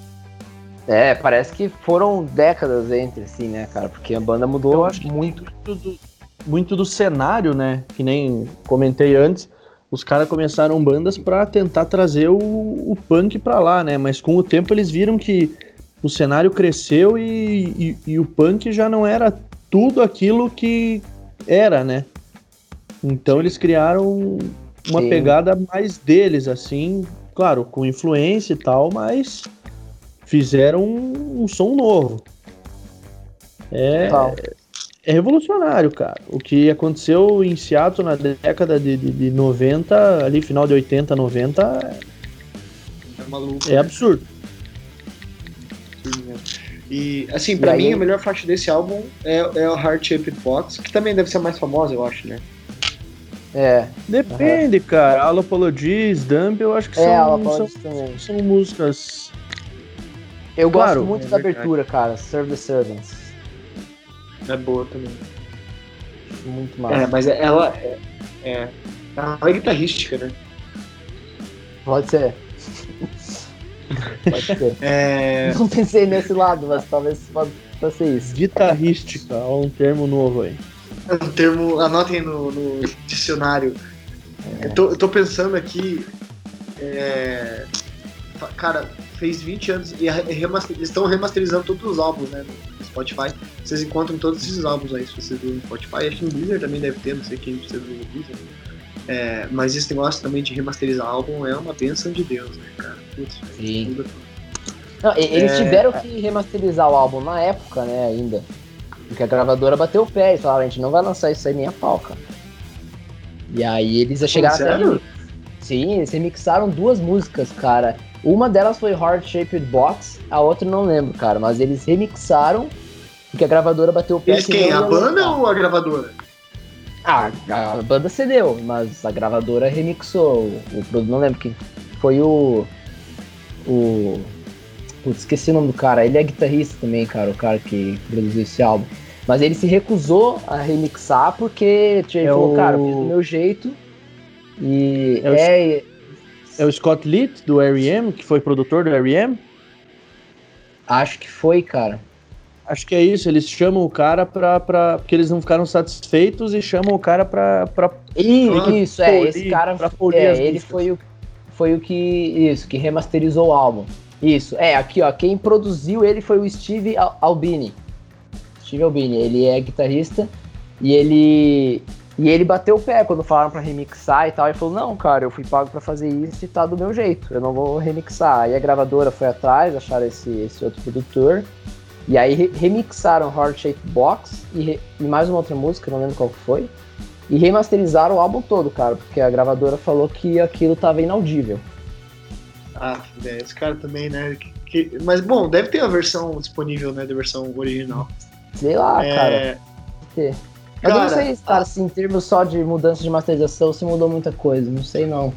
É, parece que foram décadas entre, assim, né, cara? Porque a banda mudou Eu acho muito. muito do, muito do cenário, né? Que nem comentei antes, os caras começaram bandas para tentar trazer o, o punk para lá, né? Mas com o tempo eles viram que o cenário cresceu e, e, e, o punk já não era tudo aquilo que era, né? Então eles criaram uma Sim. pegada mais deles, assim, claro, com influência e tal, mas fizeram um, um som novo. É, é revolucionário, cara. O que aconteceu em Seattle na década de, de, de 90, ali final de 80, 90, é, maluco, é né? absurdo. E, assim, pra mim, a melhor faixa desse álbum é, é o Heart Shaped Box, que também deve ser a mais famosa, eu acho, né? É. Depende, uhum. cara. All Apologies, Dump, eu acho que é, são, são, são, músicas. Eu claro, gosto muito é da abertura, cara. Serve the Servants. É boa também. Muito massa. É, mas ela é, é, ela é guitarrística, né? Pode ser. Pode ser. É... Não pensei nesse lado, mas talvez possa ser isso. Guitarrística, é um termo novo aí. É um termo, anotem no, no dicionário. É. Eu, tô, eu tô pensando aqui. É, cara, fez 20 anos e remaster, eles estão remasterizando todos os álbuns, né? No Spotify. Vocês encontram todos esses álbuns aí, se vocês no Spotify. Acho que no Deezer também deve ter, não sei quem precisa do Deezer. É, mas esse negócio também de remasterizar álbum é uma benção de Deus, né, cara? Putz, Sim. Não, eles é... tiveram que remasterizar o álbum na época, né, ainda. Porque a gravadora bateu o pé e falaram, a gente não vai lançar isso aí nem a pau, cara. E aí eles já chegaram Sério? até. Sim, eles remixaram duas músicas, cara. Uma delas foi Heart Shaped Box, a outra não lembro, cara. Mas eles remixaram porque a gravadora bateu o pé. Eles quem? A banda ou a gravadora? Ah, a banda cedeu, mas a gravadora remixou. O produto não lembro que foi o. O. Putz, esqueci o nome do cara. Ele é guitarrista também, cara, o cara que produziu esse álbum. Mas ele se recusou a remixar porque tipo, ele é falou, o... cara, eu fiz do meu jeito. E é, é, o... é o Scott Litt do R.E.M., que foi produtor do R.E.M.? Acho que foi, cara. Acho que é isso, eles chamam o cara pra, pra. Porque eles não ficaram satisfeitos e chamam o cara pra. pra isso, isso é, esse cara. Pra polir é, ele foi o, foi o que. Isso, que remasterizou o álbum. Isso, é, aqui ó, quem produziu ele foi o Steve Albini. Steve Albini, ele é guitarrista e ele e ele bateu o pé quando falaram para remixar e tal, e falou: "Não, cara, eu fui pago para fazer isso e tá do meu jeito. Eu não vou remixar". Aí a gravadora foi atrás, acharam esse, esse outro produtor. E aí re remixaram Heart Shaped Box e, re e, mais uma outra música, não lembro qual foi. E remasterizaram o álbum todo, cara, porque a gravadora falou que aquilo tava inaudível. Ah, esse cara também, né? Que, que, mas bom, deve ter a versão disponível, né, da versão original. Sei lá, é... cara. Mas cara, eu não sei, cara, a... se em termos só de mudança de masterização se mudou muita coisa, não sei não.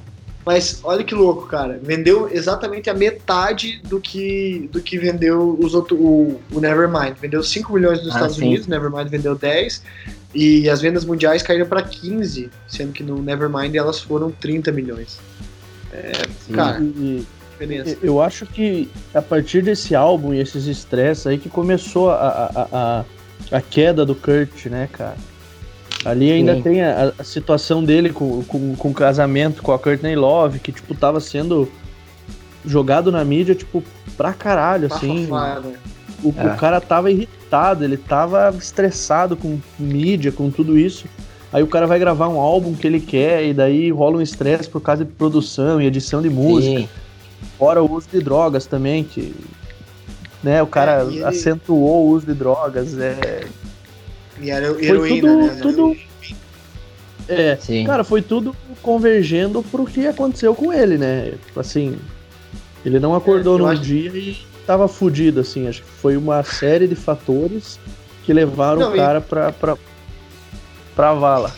Mas olha que louco, cara. Vendeu exatamente a metade do que, do que vendeu os outros, o, o Nevermind. Vendeu 5 milhões nos ah, Estados sim. Unidos, Nevermind vendeu 10. E as vendas mundiais caíram para 15, sendo que no Nevermind elas foram 30 milhões. É, cara, e, eu acho que a partir desse álbum e esses estresses aí que começou a, a, a, a queda do Kurt, né, cara? Ali ainda Sim. tem a, a, situação dele com, com, com o casamento com a Courtney Love, que, tipo, tava sendo jogado na mídia, tipo, pra caralho, assim. O, é. o cara tava irritado, ele tava estressado com mídia, com tudo isso. Aí o cara vai gravar um álbum que ele quer e daí rola um estresse por causa de produção e edição de música. Sim. Fora o uso de drogas também, que né, o cara é, ele... acentuou o uso de drogas. É... E era heroína, foi tudo, né? Tudo... É, Sim. cara, foi tudo convergendo pro que aconteceu com ele, né? Assim, ele não acordou é, num acho... dia e tava fudido, assim. Acho que foi uma série de fatores que levaram não, o cara e... pra, pra, pra vala.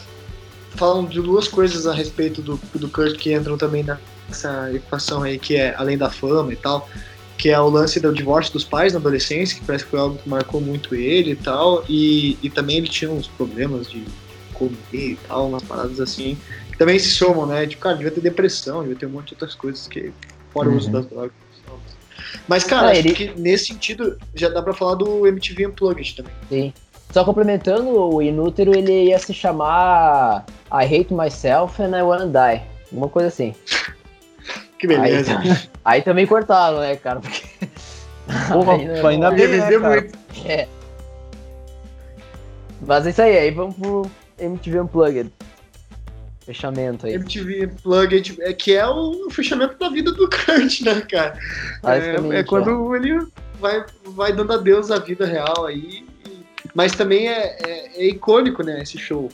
Falam de duas coisas a respeito do, do Kurt que entram também nessa equação aí, que é além da fama e tal que é o lance do divórcio dos pais na adolescência, que parece que foi algo que marcou muito ele e tal, e, e também ele tinha uns problemas de comer e tal, umas paradas assim, que também se somam, né? Tipo, cara, devia ter depressão, devia ter um monte de outras coisas que, fora uhum. o uso uhum. das drogas. Mas, cara, ah, acho ele... que nesse sentido já dá pra falar do MTV Unplugged também. Sim. Só complementando, o Inútero ele ia se chamar I Hate Myself and I Wanna Die. Uma coisa assim. Que beleza. Aí, aí, também cortaram, né, cara? Porque... Porra, aí, ainda bem, né, muito. É. Mas é isso aí, aí vamos pro MTV Unplugged. Fechamento aí. MTV Unplugged, é, que é o fechamento da vida do Kurt, né, cara? É, é quando é. ele vai, vai dando adeus à vida real aí. Mas também é, é, é icônico, né, esse show.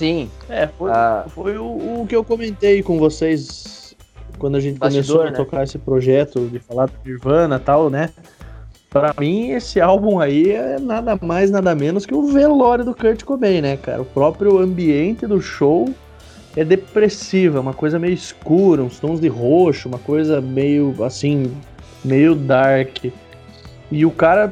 Sim. É, foi, ah. foi o, o, que eu comentei com vocês quando a gente Bastidor, começou a né? tocar esse projeto de falar do Nirvana e tal, né? Pra mim, esse álbum aí é nada mais, nada menos que o velório do Kurt Cobain, né, cara? O próprio ambiente do show é depressivo, é uma coisa meio escura, uns tons de roxo, uma coisa meio, assim, meio dark. E o cara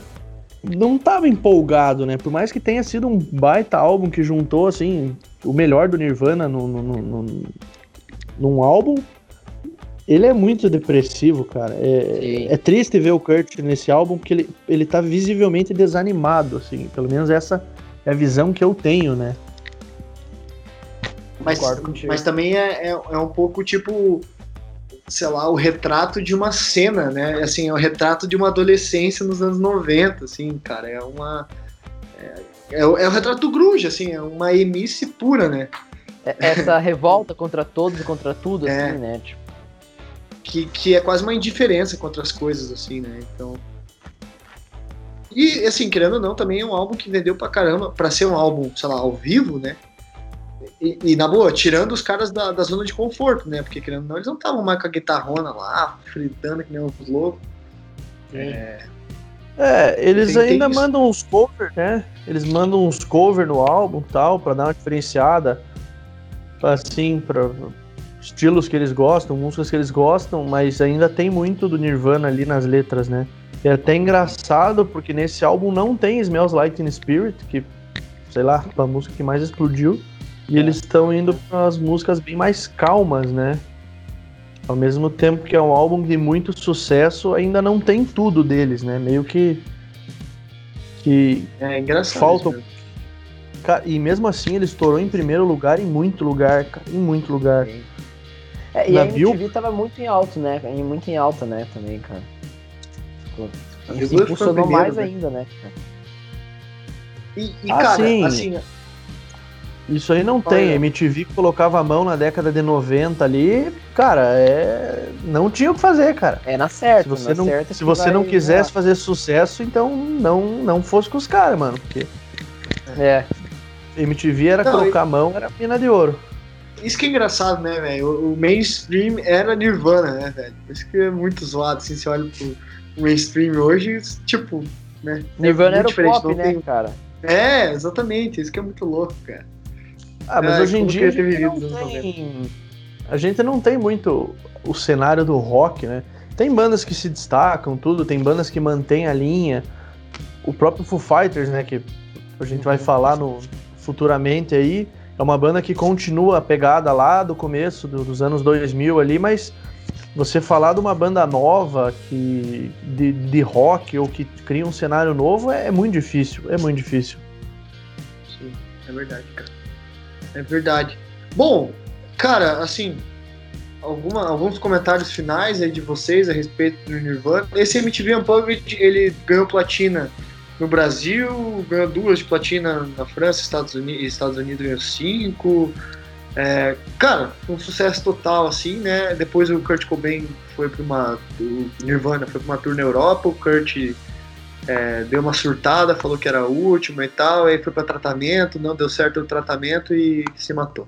não tava empolgado, né? Por mais que tenha sido um baita álbum que juntou, assim, o melhor do Nirvana no, no, no, num álbum. Ele é muito depressivo, cara. É, é, triste ver o Kurt nesse álbum porque ele, ele tá visivelmente desanimado, assim. Pelo menos essa é a visão que eu tenho, né? Mas, mas também é, é, é um pouco tipo. sei lá, o retrato de uma cena, né? Assim, é o retrato de uma adolescência nos anos 90, assim, cara. É uma. É, é, é o retrato do grunge, assim, é uma emice pura, né? É, essa revolta contra todos e contra tudo, é. assim, né? Tipo... Que, que é quase uma indiferença contra as coisas, assim, né? Então. E, assim, querendo ou não, também é um álbum que vendeu pra caramba, pra ser um álbum, sei lá, ao vivo, né? E, e, na boa, tirando os caras da, da zona de conforto, né? Porque querendo ou não, eles não estavam mais com a guitarrona lá, fritando que nem uns loucos. É. é, eles tem, ainda mandam uns covers, né? Eles mandam uns covers no álbum tal, pra dar uma diferenciada. Assim, pra estilos que eles gostam, músicas que eles gostam, mas ainda tem muito do Nirvana ali nas letras, né? E é até engraçado porque nesse álbum não tem Smells Like Teen Spirit, que, sei lá, a música que mais explodiu. E é. eles estão indo para as músicas bem mais calmas, né? Ao mesmo tempo que é um álbum de muito sucesso, ainda não tem tudo deles, né? Meio que. que é engraçado. Faltam. E mesmo assim ele estourou em primeiro lugar em muito lugar, cara. Em muito lugar. É, e Na a MTV tava muito em alto, né? Muito em alta, né, também, cara. Isso impulsionou mais né? ainda, né? E, e ah, cara, sim. assim, isso aí não tem. A MTV colocava a mão na década de 90 ali, cara, é... não tinha o que fazer, cara. É na certa. Se você, não, se você não quisesse fazer sucesso, então não, não fosse com os caras, mano. Porque. É. MTV era não, colocar a mão, era pina de ouro. Isso que é engraçado, né, velho? O mainstream era Nirvana, né, velho? Isso que é muito zoado, assim, você olha pro mainstream hoje, tipo, né? Nirvana é era o pop, né, tem... cara? É, exatamente. Isso que é muito louco, cara. Ah, mas é, hoje em dia a gente, não tem... a gente não tem muito o cenário do rock, né? Tem bandas que se destacam, tudo, tem bandas que mantêm a linha. O próprio Foo Fighters, né, que a gente vai falar no futuramente aí, é uma banda que continua a pegada lá do começo do, dos anos 2000 ali, mas você falar de uma banda nova que de, de rock ou que cria um cenário novo é, é muito difícil, é muito difícil. Sim, é verdade, cara. É verdade. Bom, cara, assim, alguma, alguns comentários finais aí de vocês a respeito do Nirvana. Esse MTV Unplugged, ele ganhou platina no Brasil, ganhou duas de platina na França, Estados Unidos, Estados Unidos ganhou cinco. É, cara, um sucesso total, assim, né? Depois o Kurt Cobain foi para uma. O Nirvana foi para uma tour na Europa, o Kurt é, deu uma surtada, falou que era a última e tal, aí foi para tratamento, não deu certo o tratamento e se matou.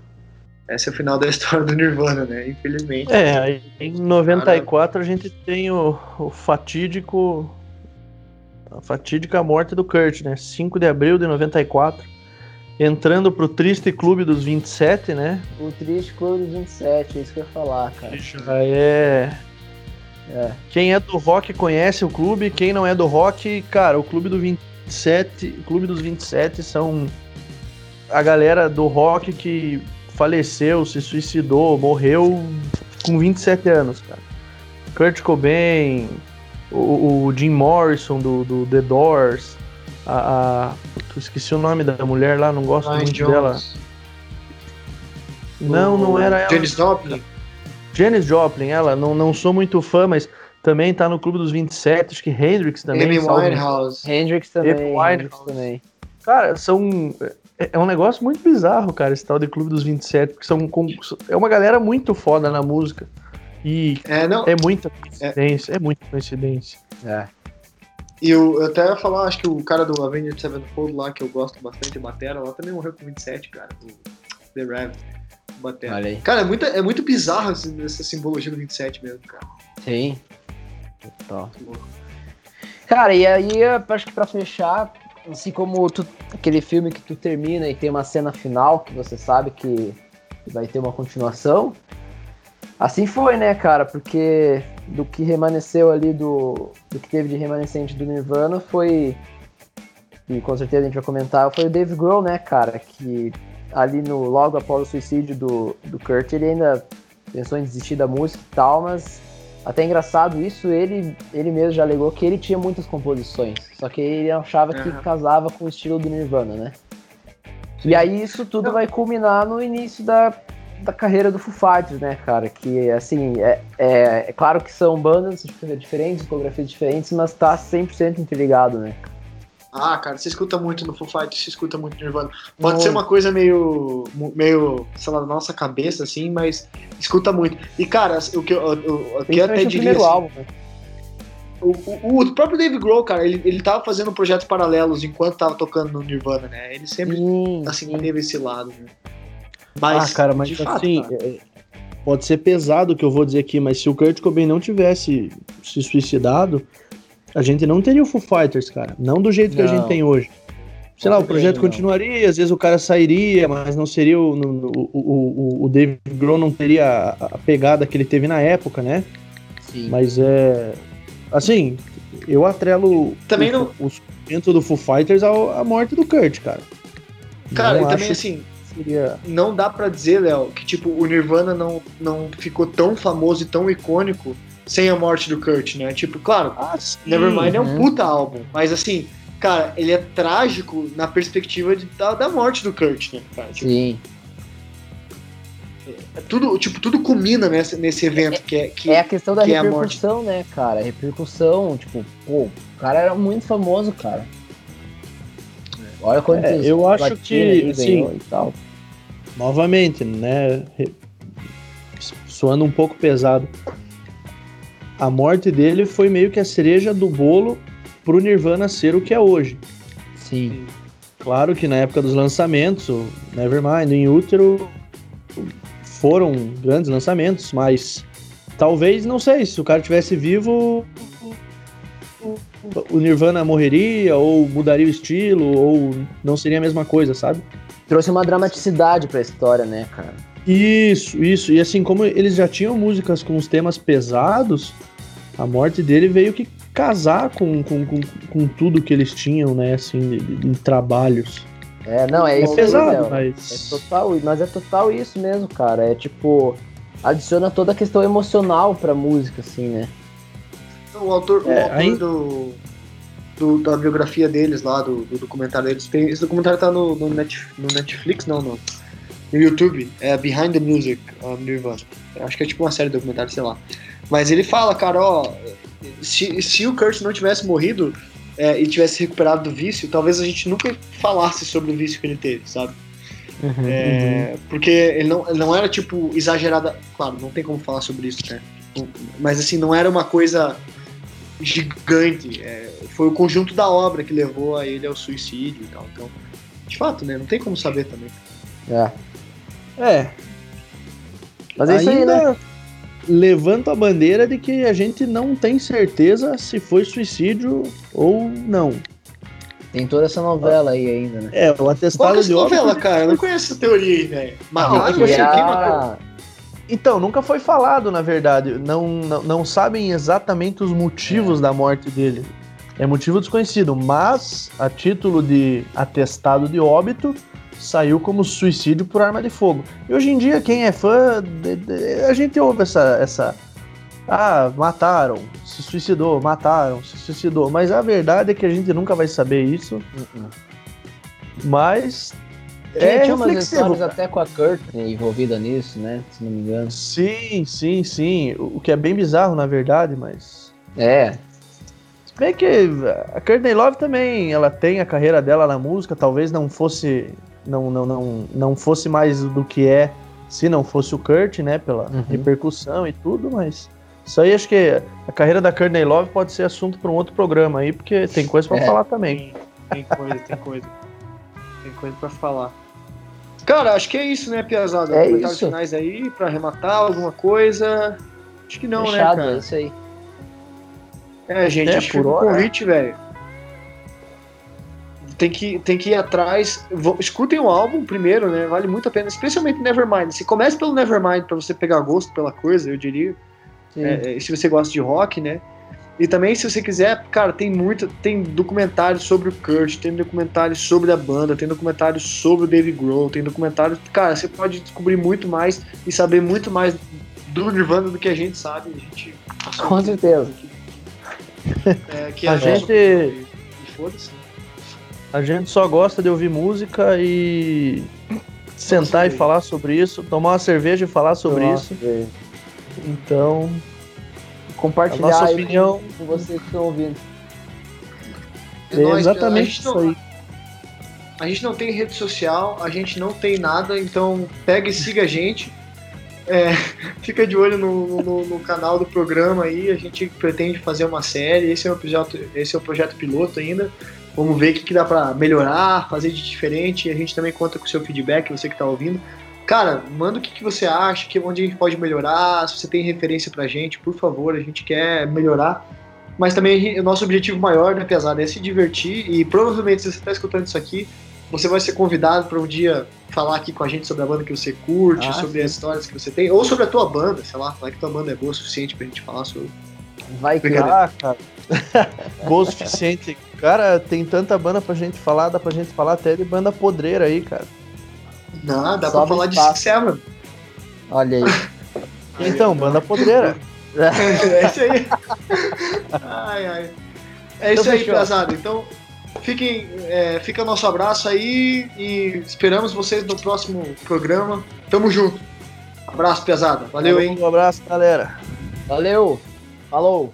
Esse é o final da história do Nirvana, né? Infelizmente. É, em 94 Cara... a gente tem o, o fatídico. A fatídica morte do Kurt, né? 5 de abril de 94. Entrando pro triste clube dos 27, né? O triste clube dos 27, é isso que eu ia falar, cara. Já é é. Quem é do rock conhece o clube, quem não é do rock, cara, o clube do 27, o clube dos 27 são a galera do rock que faleceu, se suicidou, morreu com 27 anos, cara. Kurt Cobain, o, o Jim Morrison do, do The Doors, a, a esqueci o nome da mulher lá, não gosto Ryan muito Jones. dela. Não, não era ela. Janis Joplin. Janis Joplin, ela, não, não sou muito fã, mas também tá no Clube dos 27, acho que Hendrix também. Amy Winehouse. Hendrix também. Amy Winehouse. também. Cara, são. É, é um negócio muito bizarro, cara, esse tal de Clube dos 27, porque são, é uma galera muito foda na música. E é, não, é muita coincidência, é, é muita coincidência. É. E eu, eu até ia falar, acho que o cara do Avenged Sevenfold lá, que eu gosto bastante de batera, lá também morreu com 27, cara. O The Rev. Batera. Cara, é muito, é muito bizarro essa simbologia do 27 mesmo, cara. Sim. Total. Cara, e aí, acho que pra fechar, assim como tu, aquele filme que tu termina e tem uma cena final que você sabe que vai ter uma continuação, assim foi, né, cara? Porque do que remanesceu ali do, do que teve de remanescente do Nirvana foi e com certeza a gente vai comentar, foi o Dave Grohl, né, cara, que ali no logo após o suicídio do, do Kurt, ele ainda pensou em desistir da música e tal, mas até engraçado isso, ele, ele mesmo já alegou que ele tinha muitas composições, só que ele achava que uhum. casava com o estilo do Nirvana, né? Sim. E aí isso tudo Não. vai culminar no início da, da carreira do Foo Fighters, né, cara? Que, assim, é, é, é claro que são bandas diferentes, discografias diferentes, mas tá 100% interligado, né? Ah, cara, você escuta muito no Foo Fighters, você escuta muito no Nirvana. Pode muito. ser uma coisa meio, meio, sei lá, na nossa cabeça, assim, mas escuta muito. E, cara, o que eu, eu, eu até diria... Assim, álbum, né? o, o, o, próprio Dave Grohl, cara, ele, ele tava fazendo projetos paralelos enquanto tava tocando no Nirvana, né? Ele sempre, sim, assim, sim. teve esse lado, né? Mas, ah, cara, mas assim, fato, cara. É, pode ser pesado o que eu vou dizer aqui, mas se o Kurt Cobain não tivesse se suicidado, a gente não teria o Foo Fighters, cara. Não do jeito não. que a gente tem hoje. Sei lá, o projeto não. continuaria, às vezes o cara sairia, mas não seria o. O, o, o Dave Grohl não teria a pegada que ele teve na época, né? Sim. Mas é. Assim, eu atrelo também o, não... o do Foo Fighters à morte do Kurt, cara. Cara, não e também assim, seria... não dá para dizer, Léo, que tipo, o Nirvana não, não ficou tão famoso e tão icônico sem a morte do Kurt, né? Tipo, claro, ah, Nevermind é um uhum. puta álbum, mas assim, cara, ele é trágico na perspectiva de, da, da morte do Kurt, né? Cara? Tipo, Sim. É tudo, tipo, tudo culmina nesse, nesse evento é, que é que É a questão da que é repercussão, é né, cara? Repercussão, tipo, pô, o cara era muito famoso, cara. Olha quantos é, eu acho que sim, e tal. Novamente, né, soando um pouco pesado a morte dele foi meio que a cereja do bolo pro Nirvana ser o que é hoje. Sim. Claro que na época dos lançamentos, o Nevermind, em útero foram grandes lançamentos, mas talvez, não sei, se o cara tivesse vivo, o Nirvana morreria, ou mudaria o estilo, ou não seria a mesma coisa, sabe? Trouxe uma dramaticidade pra história, né, cara? Isso, isso. E assim, como eles já tinham músicas com os temas pesados, a morte dele veio que casar com, com, com, com tudo que eles tinham, né, assim, em trabalhos. É, não, é, é isso pesado, aí, mas... É total, mas é total isso mesmo, cara. É tipo, adiciona toda a questão emocional pra música, assim, né? O autor, é, o autor aí... do, do, da biografia deles lá, do, do documentário deles, tem, esse documentário tá no, no, Net, no Netflix, não, no, no YouTube, é Behind the Music of Nirvana. Acho que é tipo uma série de documentário, sei lá. Mas ele fala, cara, ó, se, se o Kurt não tivesse morrido é, e tivesse recuperado do vício, talvez a gente nunca falasse sobre o vício que ele teve, sabe? Uhum, é, uhum. Porque ele não, ele não era, tipo, exagerada. Claro, não tem como falar sobre isso, né? Mas, assim, não era uma coisa gigante. É, foi o conjunto da obra que levou a ele ao suicídio e tal. Então, de fato, né? Não tem como saber também. É. É. Mas é isso aí, né? Levanto a bandeira de que a gente não tem certeza se foi suicídio ou não. Tem toda essa novela aí ainda, né? É, o atestado Qual é de novela, cara? Eu não conheço essa teoria aí, velho. Matar é a... Então, nunca foi falado, na verdade. Não, não, não sabem exatamente os motivos é. da morte dele. É motivo desconhecido, mas a título de atestado de óbito, saiu como suicídio por arma de fogo. E hoje em dia, quem é fã, a gente ouve essa, essa. Ah, mataram, se suicidou, mataram, se suicidou. Mas a verdade é que a gente nunca vai saber isso. Uh-uh. Mas. É, tinha umas histórias até com a Courtney envolvida nisso, né? Se não me engano. Sim, sim, sim. O que é bem bizarro, na verdade, mas. É, Se bem que a Courtney Love também, ela tem a carreira dela na música, talvez não fosse não, não, não, não fosse mais do que é se não fosse o Kurt, né? Pela uhum. repercussão e tudo, mas. Isso aí acho que a carreira da Courtney Love pode ser assunto para um outro programa aí, porque tem coisa para é. falar também. Tem, tem coisa, tem coisa. Tem coisa para falar. Cara, acho que é isso, né, Piazada? É Comentários isso. finais aí, para arrematar alguma coisa. Acho que não, né, Fechado, né, cara? É isso aí. É, gente, é, acho que o convite, velho tem que, tem que ir atrás. Escutem o álbum primeiro, né? Vale muito a pena, especialmente Nevermind. Se comece pelo Nevermind para você pegar gosto pela coisa, eu diria. É, é, se você gosta de rock, né? E também, se você quiser, cara, tem muito. Tem documentários sobre o Kurt, tem documentários sobre a banda, tem documentários sobre o Dave Grohl, tem documentários. Cara, você pode descobrir muito mais e saber muito mais do Nirvana do que a gente sabe. A gente. Com certeza. É, que a, a gente. E foda-se. A gente só gosta de ouvir música e sentar e falar sobre isso, tomar uma cerveja e falar sobre Nossa, isso. Então, compartilhar a nossa opinião com, vocês que estão ouvindo. É, é exatamente isso aí. A gente não tem rede social, a gente não tem nada, então pega e siga a gente. É, fica de olho no, no, no, canal do programa aí, a gente pretende fazer uma série, esse é o projeto, esse é o projeto piloto ainda. Vamos ver o que, que dá para melhorar, fazer de diferente. E a gente também conta com o seu feedback, você que está ouvindo. Cara, manda o que, que você acha, que onde a gente pode melhorar, se você tem referência pra gente, por favor, a gente quer melhorar. Mas também o nosso objetivo maior, né, pesado, é se divertir e provavelmente se você está escutando isso aqui, você vai ser convidado para um dia falar aqui com a gente sobre a banda que você curte, ah, sobre sim. as histórias que você tem, ou sobre a tua banda, sei lá, vai que tua banda é boa o suficiente pra gente falar sobre. Vai que ah, cara. boa o suficiente. Cara, tem tanta banda pra gente falar, dá pra gente falar até de banda podreira aí, cara. Não, dá Sobe pra falar de Six. Olha aí. então, banda podreira. é isso aí. Ai, ai. É isso então, aí, pesado. Então, fiquem, é, fica nosso abraço aí e esperamos vocês no próximo programa. Tamo junto. Abraço, pesado. Valeu, hein? Um abraço, galera. Valeu. Falou.